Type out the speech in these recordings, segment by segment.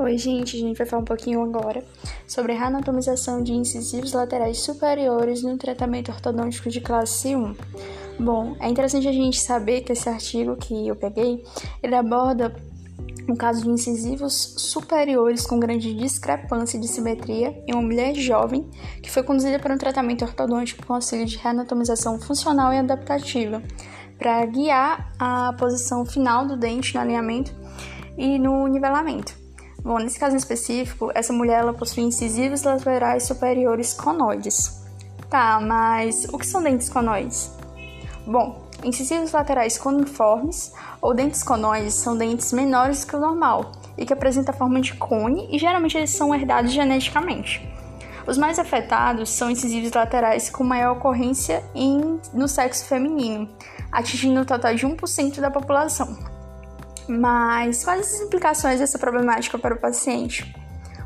Oi, gente, a gente vai falar um pouquinho agora sobre a anatomização de incisivos laterais superiores no tratamento ortodôntico de classe 1. Bom, é interessante a gente saber que esse artigo que eu peguei, ele aborda um caso de incisivos superiores com grande discrepância de simetria em uma mulher jovem que foi conduzida para um tratamento ortodôntico com auxílio de reanatomização funcional e adaptativa para guiar a posição final do dente no alinhamento e no nivelamento. Bom, nesse caso específico, essa mulher ela possui incisivos laterais superiores conoides. Tá, mas o que são dentes conoides? Bom, incisivos laterais coniformes ou dentes conoides são dentes menores que o normal e que apresentam a forma de cone e geralmente eles são herdados geneticamente. Os mais afetados são incisivos laterais com maior ocorrência em, no sexo feminino, atingindo o total de 1% da população. Mas quais as implicações dessa problemática para o paciente?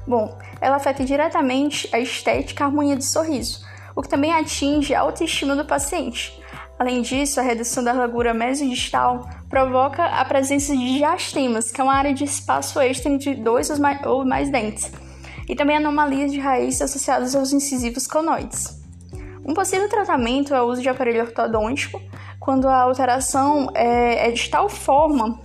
Bom, ela afeta diretamente a estética e a harmonia do sorriso, o que também atinge a autoestima do paciente. Além disso, a redução da largura mesodistal provoca a presença de diastemas, que é uma área de espaço extra entre dois ou mais dentes, e também anomalias de raiz associadas aos incisivos conoides. Um possível tratamento é o uso de aparelho ortodôntico, quando a alteração é, é de tal forma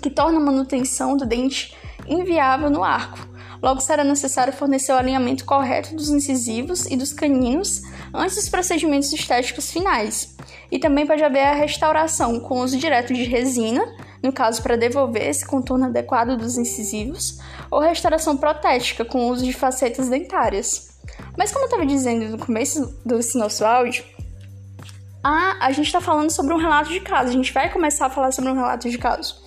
que torna a manutenção do dente inviável no arco. Logo, será necessário fornecer o alinhamento correto dos incisivos e dos caninos antes dos procedimentos estéticos finais. E também pode haver a restauração com uso direto de resina, no caso para devolver esse contorno adequado dos incisivos, ou restauração protética com uso de facetas dentárias. Mas como eu estava dizendo no começo desse nosso áudio, a, a gente está falando sobre um relato de caso. A gente vai começar a falar sobre um relato de caso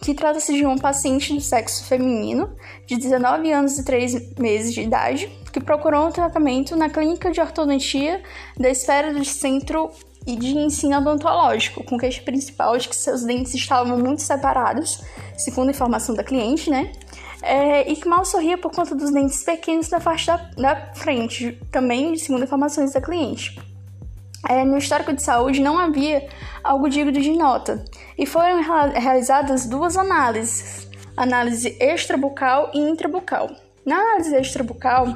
que trata-se de um paciente do sexo feminino, de 19 anos e 3 meses de idade, que procurou um tratamento na clínica de ortodontia da esfera do centro e de ensino odontológico, com queixa principal de que seus dentes estavam muito separados, segundo a informação da cliente, né? É, e que mal sorria por conta dos dentes pequenos na parte da, da frente, também segundo informações da cliente é, no histórico de saúde não havia algo digno de nota e foram realizadas duas análises, análise extrabucal e intrabucal. Na análise extrabucal,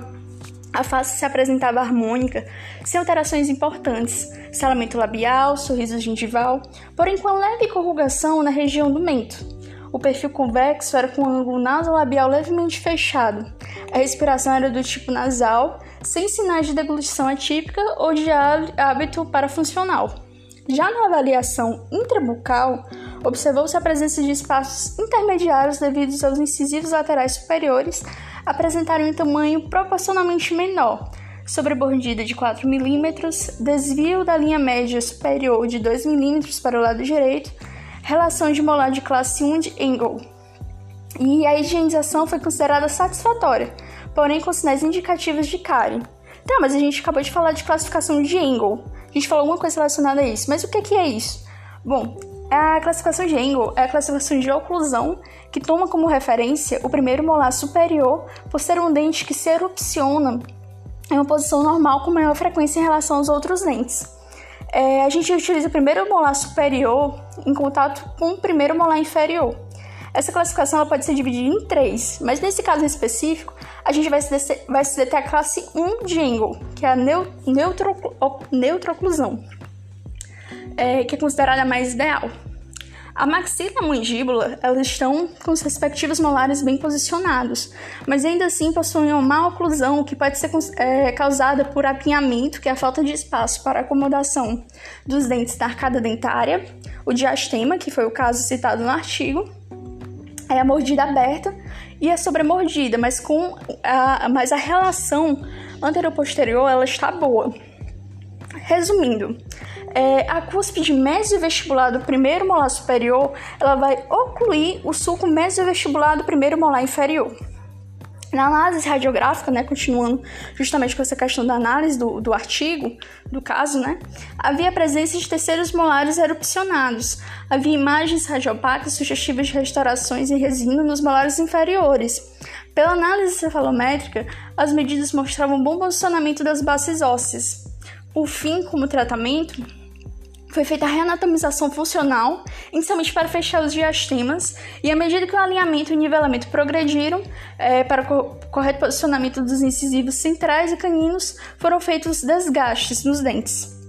a face se apresentava harmônica, sem alterações importantes, selamento labial, sorriso gengival, porém com leve corrugação na região do mento. O perfil convexo era com o ângulo nasolabial levemente fechado. A respiração era do tipo nasal, sem sinais de deglutição atípica ou de hábito parafuncional. Já na avaliação intrabucal, observou-se a presença de espaços intermediários devido aos incisivos laterais superiores apresentarem um tamanho proporcionalmente menor, sobrebordida de 4 mm, desvio da linha média superior de 2 mm para o lado direito, relação de molar de classe 1 de Engel. E a higienização foi considerada satisfatória, porém com sinais indicativos de cárie. Tá, mas a gente acabou de falar de classificação de Engel. A gente falou alguma coisa relacionada a isso, mas o que é isso? Bom, a classificação de Engel é a classificação de oclusão que toma como referência o primeiro molar superior por ser um dente que se erupciona em uma posição normal com maior frequência em relação aos outros dentes. É, a gente utiliza o primeiro molar superior em contato com o primeiro molar inferior. Essa classificação ela pode ser dividida em três, mas nesse caso específico, a gente vai se, vai se deter a classe 1 de Engel, que é a neu, neutro, neutrooclusão, é, que é considerada a mais ideal. A maxila e a mandíbula elas estão com os respectivos molares bem posicionados, mas ainda assim possuem uma má oclusão que pode ser é, causada por apinhamento, que é a falta de espaço para acomodação dos dentes da arcada dentária, o diastema, que foi o caso citado no artigo, é a mordida aberta e a sobremordida, mas com a, mas a relação anteroposterior ela está boa. Resumindo, é, a cúspide mesovestibular do primeiro molar superior ela vai ocluir o sulco mesovestibular do primeiro molar inferior. Na análise radiográfica, né, continuando justamente com essa questão da análise do, do artigo, do caso, né, havia a presença de terceiros molares erupcionados. Havia imagens radiopáticas sugestivas de restaurações em resina nos molares inferiores. Pela análise cefalométrica, as medidas mostravam bom posicionamento das bases ósseas. Por fim, como tratamento, foi feita a reanatomização funcional, inicialmente para fechar os diastemas, e à medida que o alinhamento e o nivelamento progrediram é, para o correto posicionamento dos incisivos centrais e caninos, foram feitos desgastes nos dentes.